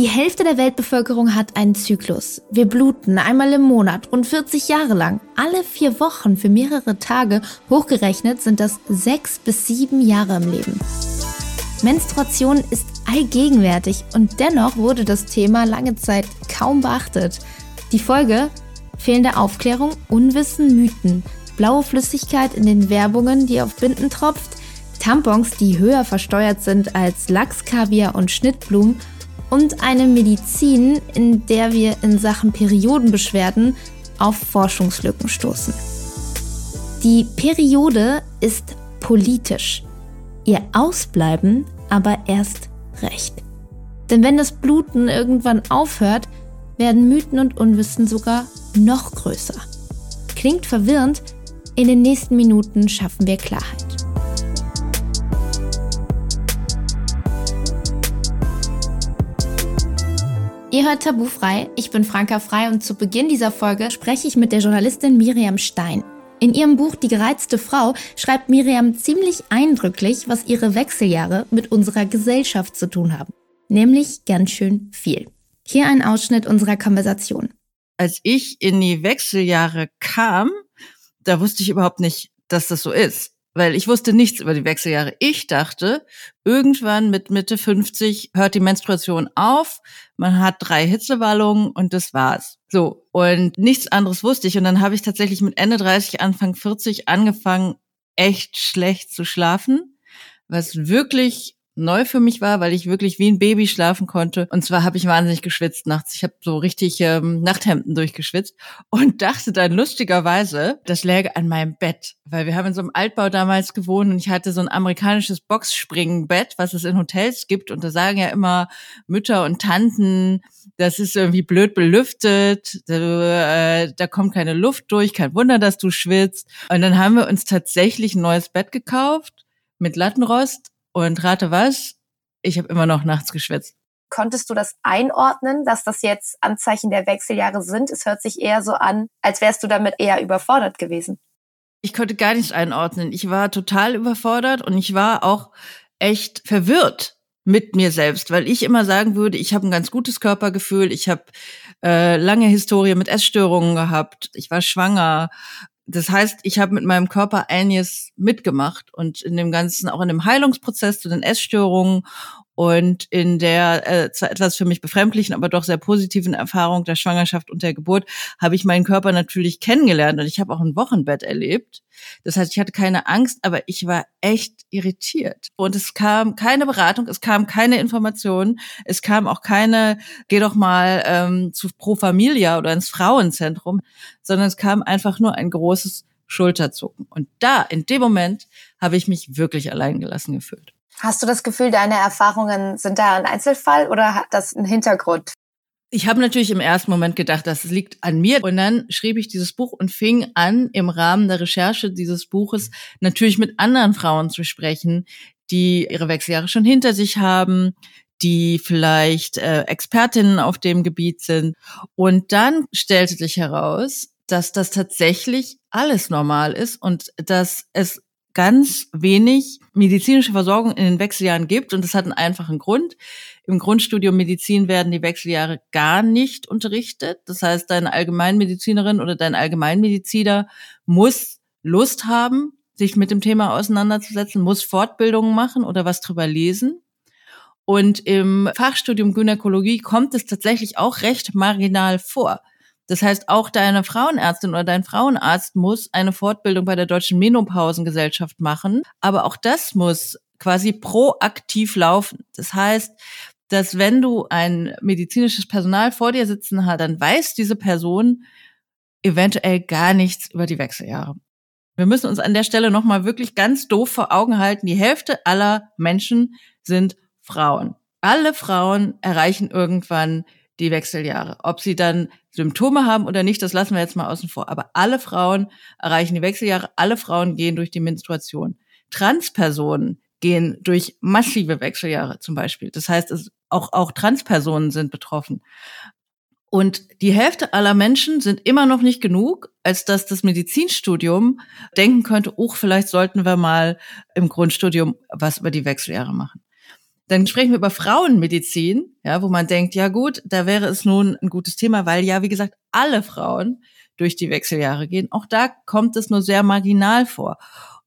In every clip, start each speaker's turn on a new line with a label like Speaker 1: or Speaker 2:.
Speaker 1: Die Hälfte der Weltbevölkerung hat einen Zyklus. Wir bluten einmal im Monat und 40 Jahre lang. Alle vier Wochen für mehrere Tage. Hochgerechnet sind das sechs bis sieben Jahre im Leben. Menstruation ist allgegenwärtig und dennoch wurde das Thema lange Zeit kaum beachtet. Die Folge? Fehlende Aufklärung, Unwissen, Mythen, blaue Flüssigkeit in den Werbungen, die auf Binden tropft, Tampons, die höher versteuert sind als Lachs, Kaviar und Schnittblumen und eine Medizin, in der wir in Sachen Periodenbeschwerden auf Forschungslücken stoßen. Die Periode ist politisch, ihr Ausbleiben aber erst recht. Denn wenn das Bluten irgendwann aufhört, werden Mythen und Unwissen sogar noch größer. Klingt verwirrend, in den nächsten Minuten schaffen wir Klarheit. Ihr hört Tabufrei, ich bin Franka Frei und zu Beginn dieser Folge spreche ich mit der Journalistin Miriam Stein. In ihrem Buch Die gereizte Frau schreibt Miriam ziemlich eindrücklich, was ihre Wechseljahre mit unserer Gesellschaft zu tun haben. Nämlich ganz schön viel. Hier ein Ausschnitt unserer Konversation.
Speaker 2: Als ich in die Wechseljahre kam, da wusste ich überhaupt nicht, dass das so ist weil ich wusste nichts über die Wechseljahre. Ich dachte, irgendwann mit Mitte 50 hört die Menstruation auf, man hat drei Hitzewallungen und das war's. So, und nichts anderes wusste ich. Und dann habe ich tatsächlich mit Ende 30, Anfang 40 angefangen, echt schlecht zu schlafen, was wirklich neu für mich war, weil ich wirklich wie ein Baby schlafen konnte. Und zwar habe ich wahnsinnig geschwitzt nachts. Ich habe so richtig ähm, Nachthemden durchgeschwitzt und dachte dann lustigerweise, das läge an meinem Bett, weil wir haben in so einem Altbau damals gewohnt und ich hatte so ein amerikanisches Boxspringenbett, was es in Hotels gibt. Und da sagen ja immer Mütter und Tanten, das ist irgendwie blöd belüftet, da, äh, da kommt keine Luft durch, kein Wunder, dass du schwitzt. Und dann haben wir uns tatsächlich ein neues Bett gekauft mit Lattenrost und rate was? Ich habe immer noch nachts geschwitzt.
Speaker 3: Konntest du das einordnen, dass das jetzt Anzeichen der Wechseljahre sind? Es hört sich eher so an, als wärst du damit eher überfordert gewesen.
Speaker 2: Ich konnte gar nichts einordnen. Ich war total überfordert und ich war auch echt verwirrt mit mir selbst, weil ich immer sagen würde, ich habe ein ganz gutes Körpergefühl, ich habe äh, lange Historie mit Essstörungen gehabt, ich war schwanger, das heißt, ich habe mit meinem Körper einiges mitgemacht und in dem ganzen, auch in dem Heilungsprozess zu den Essstörungen und in der äh, zwar etwas für mich befremdlichen, aber doch sehr positiven Erfahrung der Schwangerschaft und der Geburt habe ich meinen Körper natürlich kennengelernt und ich habe auch ein Wochenbett erlebt. Das heißt, ich hatte keine Angst, aber ich war echt irritiert. Und es kam keine Beratung, es kam keine Information, es kam auch keine, geh doch mal ähm, zu Pro Familia oder ins Frauenzentrum, sondern es kam einfach nur ein großes Schulterzucken. Und da, in dem Moment, habe ich mich wirklich alleingelassen gefühlt.
Speaker 3: Hast du das Gefühl, deine Erfahrungen sind da ein Einzelfall oder hat das einen Hintergrund?
Speaker 2: Ich habe natürlich im ersten Moment gedacht, das liegt an mir. Und dann schrieb ich dieses Buch und fing an, im Rahmen der Recherche dieses Buches natürlich mit anderen Frauen zu sprechen, die ihre Wechseljahre schon hinter sich haben, die vielleicht äh, Expertinnen auf dem Gebiet sind. Und dann stellte sich heraus, dass das tatsächlich alles normal ist und dass es ganz wenig medizinische Versorgung in den Wechseljahren gibt. Und das hat einen einfachen Grund. Im Grundstudium Medizin werden die Wechseljahre gar nicht unterrichtet. Das heißt, deine Allgemeinmedizinerin oder dein Allgemeinmediziner muss Lust haben, sich mit dem Thema auseinanderzusetzen, muss Fortbildungen machen oder was drüber lesen. Und im Fachstudium Gynäkologie kommt es tatsächlich auch recht marginal vor. Das heißt, auch deine Frauenärztin oder dein Frauenarzt muss eine Fortbildung bei der Deutschen Menopausengesellschaft machen. Aber auch das muss quasi proaktiv laufen. Das heißt, dass wenn du ein medizinisches Personal vor dir sitzen hast, dann weiß diese Person eventuell gar nichts über die Wechseljahre. Wir müssen uns an der Stelle nochmal wirklich ganz doof vor Augen halten. Die Hälfte aller Menschen sind Frauen. Alle Frauen erreichen irgendwann die Wechseljahre. Ob sie dann Symptome haben oder nicht, das lassen wir jetzt mal außen vor. Aber alle Frauen erreichen die Wechseljahre, alle Frauen gehen durch die Menstruation. Transpersonen gehen durch massive Wechseljahre zum Beispiel. Das heißt, es, auch, auch Transpersonen sind betroffen. Und die Hälfte aller Menschen sind immer noch nicht genug, als dass das Medizinstudium denken könnte, oh, vielleicht sollten wir mal im Grundstudium was über die Wechseljahre machen. Dann sprechen wir über Frauenmedizin, ja, wo man denkt, ja gut, da wäre es nun ein gutes Thema, weil ja, wie gesagt, alle Frauen durch die Wechseljahre gehen. Auch da kommt es nur sehr marginal vor.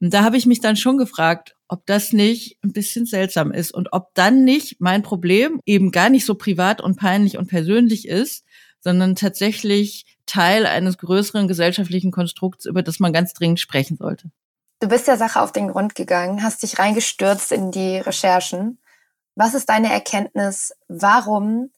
Speaker 2: Und da habe ich mich dann schon gefragt, ob das nicht ein bisschen seltsam ist und ob dann nicht mein Problem eben gar nicht so privat und peinlich und persönlich ist, sondern tatsächlich Teil eines größeren gesellschaftlichen Konstrukts, über das man ganz dringend sprechen sollte.
Speaker 3: Du bist der Sache auf den Grund gegangen, hast dich reingestürzt in die Recherchen. Was ist deine Erkenntnis? Warum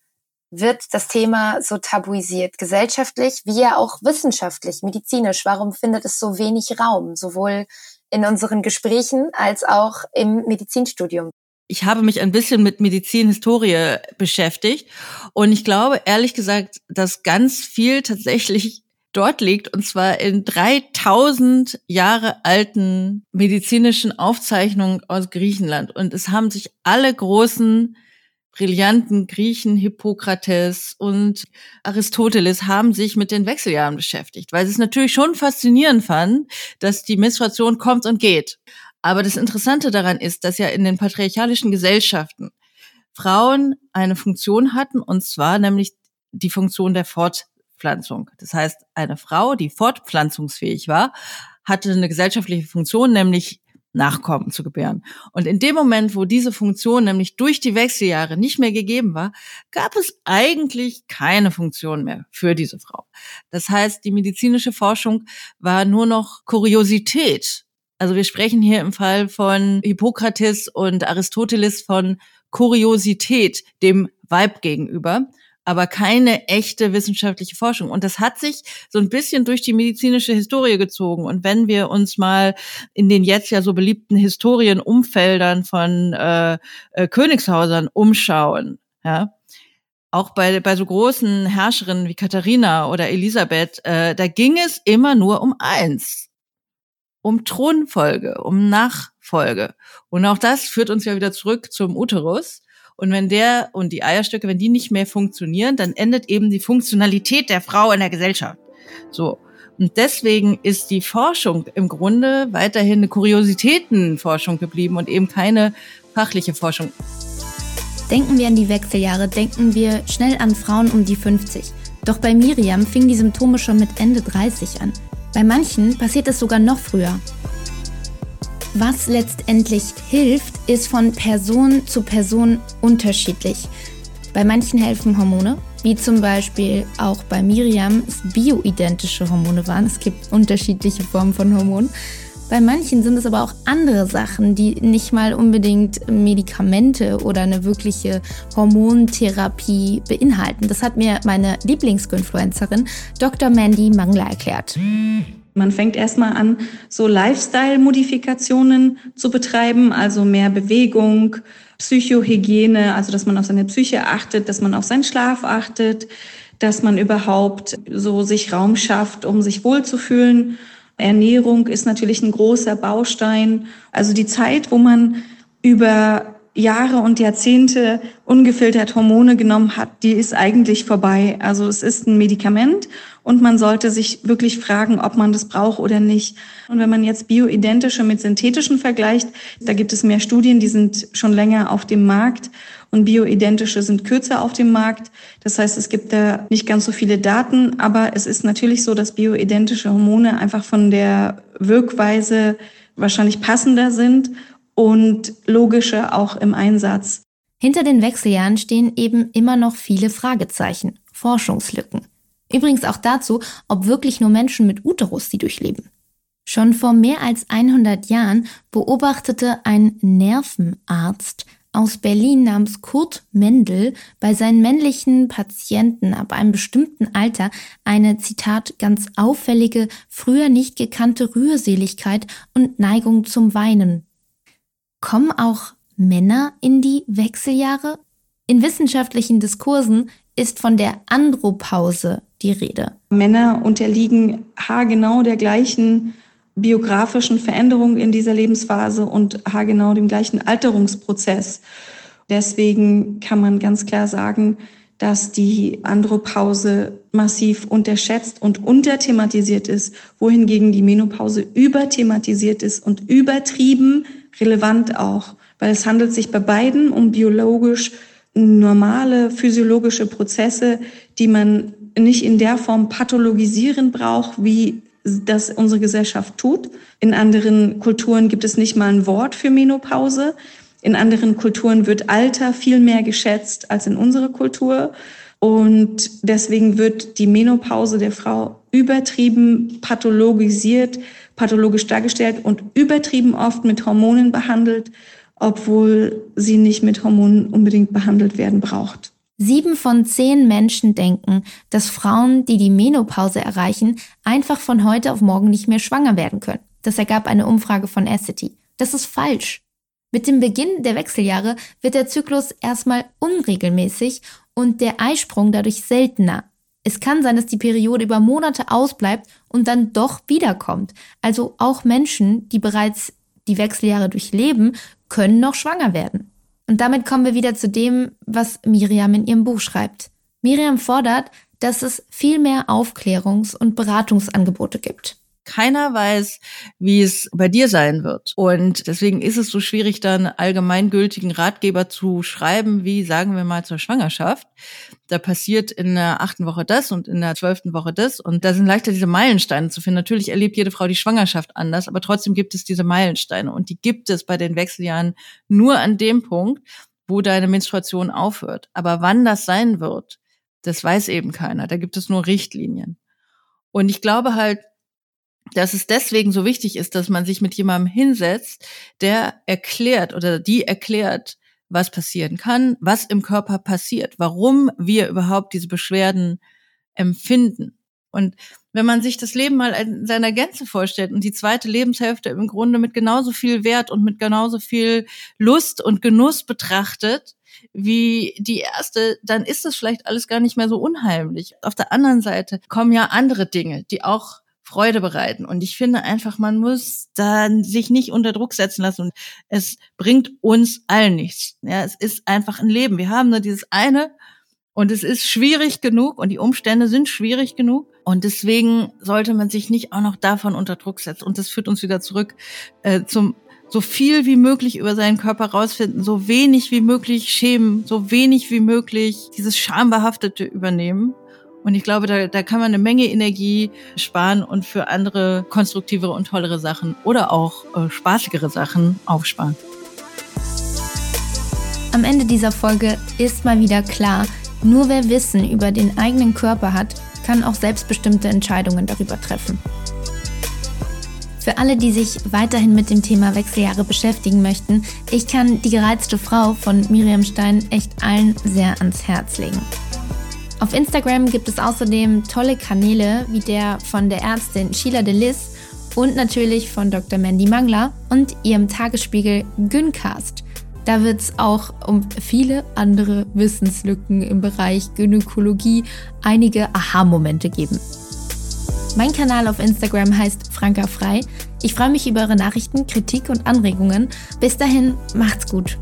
Speaker 3: wird das Thema so tabuisiert, gesellschaftlich wie ja auch wissenschaftlich, medizinisch? Warum findet es so wenig Raum, sowohl in unseren Gesprächen als auch im Medizinstudium?
Speaker 2: Ich habe mich ein bisschen mit Medizinhistorie beschäftigt und ich glaube ehrlich gesagt, dass ganz viel tatsächlich dort liegt und zwar in 3000 Jahre alten medizinischen Aufzeichnungen aus Griechenland und es haben sich alle großen brillanten Griechen, Hippokrates und Aristoteles haben sich mit den Wechseljahren beschäftigt, weil sie es natürlich schon faszinierend fanden, dass die Menstruation kommt und geht. Aber das Interessante daran ist, dass ja in den patriarchalischen Gesellschaften Frauen eine Funktion hatten, und zwar nämlich die Funktion der Fortpflanzung. Das heißt, eine Frau, die fortpflanzungsfähig war, hatte eine gesellschaftliche Funktion, nämlich Nachkommen zu gebären. Und in dem Moment, wo diese Funktion nämlich durch die Wechseljahre nicht mehr gegeben war, gab es eigentlich keine Funktion mehr für diese Frau. Das heißt, die medizinische Forschung war nur noch Kuriosität. Also wir sprechen hier im Fall von Hippokrates und Aristoteles von Kuriosität dem Weib gegenüber aber keine echte wissenschaftliche Forschung. Und das hat sich so ein bisschen durch die medizinische Historie gezogen. Und wenn wir uns mal in den jetzt ja so beliebten Historienumfeldern von äh, äh, Königshäusern umschauen, ja, auch bei, bei so großen Herrscherinnen wie Katharina oder Elisabeth, äh, da ging es immer nur um eins. Um Thronfolge, um Nachfolge. Und auch das führt uns ja wieder zurück zum Uterus. Und wenn der und die Eierstöcke, wenn die nicht mehr funktionieren, dann endet eben die Funktionalität der Frau in der Gesellschaft. So. Und deswegen ist die Forschung im Grunde weiterhin eine Kuriositätenforschung geblieben und eben keine fachliche Forschung.
Speaker 1: Denken wir an die Wechseljahre, denken wir schnell an Frauen um die 50. Doch bei Miriam fingen die Symptome schon mit Ende 30 an. Bei manchen passiert es sogar noch früher. Was letztendlich hilft, ist von Person zu Person unterschiedlich. Bei manchen helfen Hormone, wie zum Beispiel auch bei Miriam es bioidentische Hormone waren. Es gibt unterschiedliche Formen von Hormonen. Bei manchen sind es aber auch andere Sachen, die nicht mal unbedingt Medikamente oder eine wirkliche Hormontherapie beinhalten. Das hat mir meine Lieblingsginfluencerin Dr. Mandy Mangler erklärt.
Speaker 4: Man fängt erstmal an, so Lifestyle-Modifikationen zu betreiben, also mehr Bewegung, Psychohygiene, also dass man auf seine Psyche achtet, dass man auf seinen Schlaf achtet, dass man überhaupt so sich Raum schafft, um sich wohlzufühlen. Ernährung ist natürlich ein großer Baustein. Also die Zeit, wo man über Jahre und Jahrzehnte ungefiltert Hormone genommen hat, die ist eigentlich vorbei. Also es ist ein Medikament und man sollte sich wirklich fragen, ob man das braucht oder nicht. Und wenn man jetzt bioidentische mit synthetischen vergleicht, da gibt es mehr Studien, die sind schon länger auf dem Markt und bioidentische sind kürzer auf dem Markt. Das heißt, es gibt da nicht ganz so viele Daten, aber es ist natürlich so, dass bioidentische Hormone einfach von der Wirkweise wahrscheinlich passender sind und logische auch im Einsatz.
Speaker 1: Hinter den Wechseljahren stehen eben immer noch viele Fragezeichen, Forschungslücken. Übrigens auch dazu, ob wirklich nur Menschen mit Uterus sie durchleben. Schon vor mehr als 100 Jahren beobachtete ein Nervenarzt aus Berlin namens Kurt Mendel bei seinen männlichen Patienten ab einem bestimmten Alter eine, Zitat, ganz auffällige, früher nicht gekannte Rührseligkeit und Neigung zum Weinen Kommen auch Männer in die Wechseljahre? In wissenschaftlichen Diskursen ist von der Andropause die Rede.
Speaker 4: Männer unterliegen haargenau der gleichen biografischen Veränderung in dieser Lebensphase und haargenau dem gleichen Alterungsprozess. Deswegen kann man ganz klar sagen, dass die Andropause massiv unterschätzt und unterthematisiert ist, wohingegen die Menopause überthematisiert ist und übertrieben relevant auch, weil es handelt sich bei beiden um biologisch normale physiologische Prozesse, die man nicht in der Form pathologisieren braucht, wie das unsere Gesellschaft tut. In anderen Kulturen gibt es nicht mal ein Wort für Menopause. In anderen Kulturen wird Alter viel mehr geschätzt als in unserer Kultur. Und deswegen wird die Menopause der Frau übertrieben pathologisiert, pathologisch dargestellt und übertrieben oft mit Hormonen behandelt, obwohl sie nicht mit Hormonen unbedingt behandelt werden braucht.
Speaker 1: Sieben von zehn Menschen denken, dass Frauen, die die Menopause erreichen, einfach von heute auf morgen nicht mehr schwanger werden können. Das ergab eine Umfrage von Essity. Das ist falsch. Mit dem Beginn der Wechseljahre wird der Zyklus erstmal unregelmäßig und der Eisprung dadurch seltener. Es kann sein, dass die Periode über Monate ausbleibt und dann doch wiederkommt. Also auch Menschen, die bereits die Wechseljahre durchleben, können noch schwanger werden. Und damit kommen wir wieder zu dem, was Miriam in ihrem Buch schreibt. Miriam fordert, dass es viel mehr Aufklärungs- und Beratungsangebote gibt.
Speaker 2: Keiner weiß, wie es bei dir sein wird. Und deswegen ist es so schwierig, dann allgemeingültigen Ratgeber zu schreiben, wie sagen wir mal zur Schwangerschaft. Da passiert in der achten Woche das und in der zwölften Woche das. Und da sind leichter diese Meilensteine zu finden. Natürlich erlebt jede Frau die Schwangerschaft anders, aber trotzdem gibt es diese Meilensteine. Und die gibt es bei den Wechseljahren nur an dem Punkt, wo deine Menstruation aufhört. Aber wann das sein wird, das weiß eben keiner. Da gibt es nur Richtlinien. Und ich glaube halt, dass es deswegen so wichtig ist, dass man sich mit jemandem hinsetzt, der erklärt oder die erklärt, was passieren kann, was im Körper passiert, warum wir überhaupt diese Beschwerden empfinden. Und wenn man sich das Leben mal in seiner Gänze vorstellt und die zweite Lebenshälfte im Grunde mit genauso viel Wert und mit genauso viel Lust und Genuss betrachtet, wie die erste, dann ist das vielleicht alles gar nicht mehr so unheimlich. Auf der anderen Seite kommen ja andere Dinge, die auch Freude bereiten. Und ich finde einfach, man muss dann sich nicht unter Druck setzen lassen. Und es bringt uns allen nichts. Ja, es ist einfach ein Leben. Wir haben nur dieses eine und es ist schwierig genug und die Umstände sind schwierig genug. Und deswegen sollte man sich nicht auch noch davon unter Druck setzen. Und das führt uns wieder zurück äh, zum so viel wie möglich über seinen Körper rausfinden, so wenig wie möglich schämen, so wenig wie möglich dieses Schambehaftete übernehmen und ich glaube, da, da kann man eine Menge Energie sparen und für andere konstruktivere und tollere Sachen oder auch äh, spaßigere Sachen aufsparen.
Speaker 1: Am Ende dieser Folge ist mal wieder klar, nur wer Wissen über den eigenen Körper hat, kann auch selbstbestimmte Entscheidungen darüber treffen. Für alle, die sich weiterhin mit dem Thema Wechseljahre beschäftigen möchten, ich kann die gereizte Frau von Miriam Stein echt allen sehr ans Herz legen. Auf Instagram gibt es außerdem tolle Kanäle wie der von der Ärztin Sheila Delis und natürlich von Dr. Mandy Mangler und ihrem Tagesspiegel Gyncast. Da wird es auch um viele andere Wissenslücken im Bereich Gynäkologie einige Aha-Momente geben. Mein Kanal auf Instagram heißt Franka Frei. Ich freue mich über eure Nachrichten, Kritik und Anregungen. Bis dahin, macht's gut.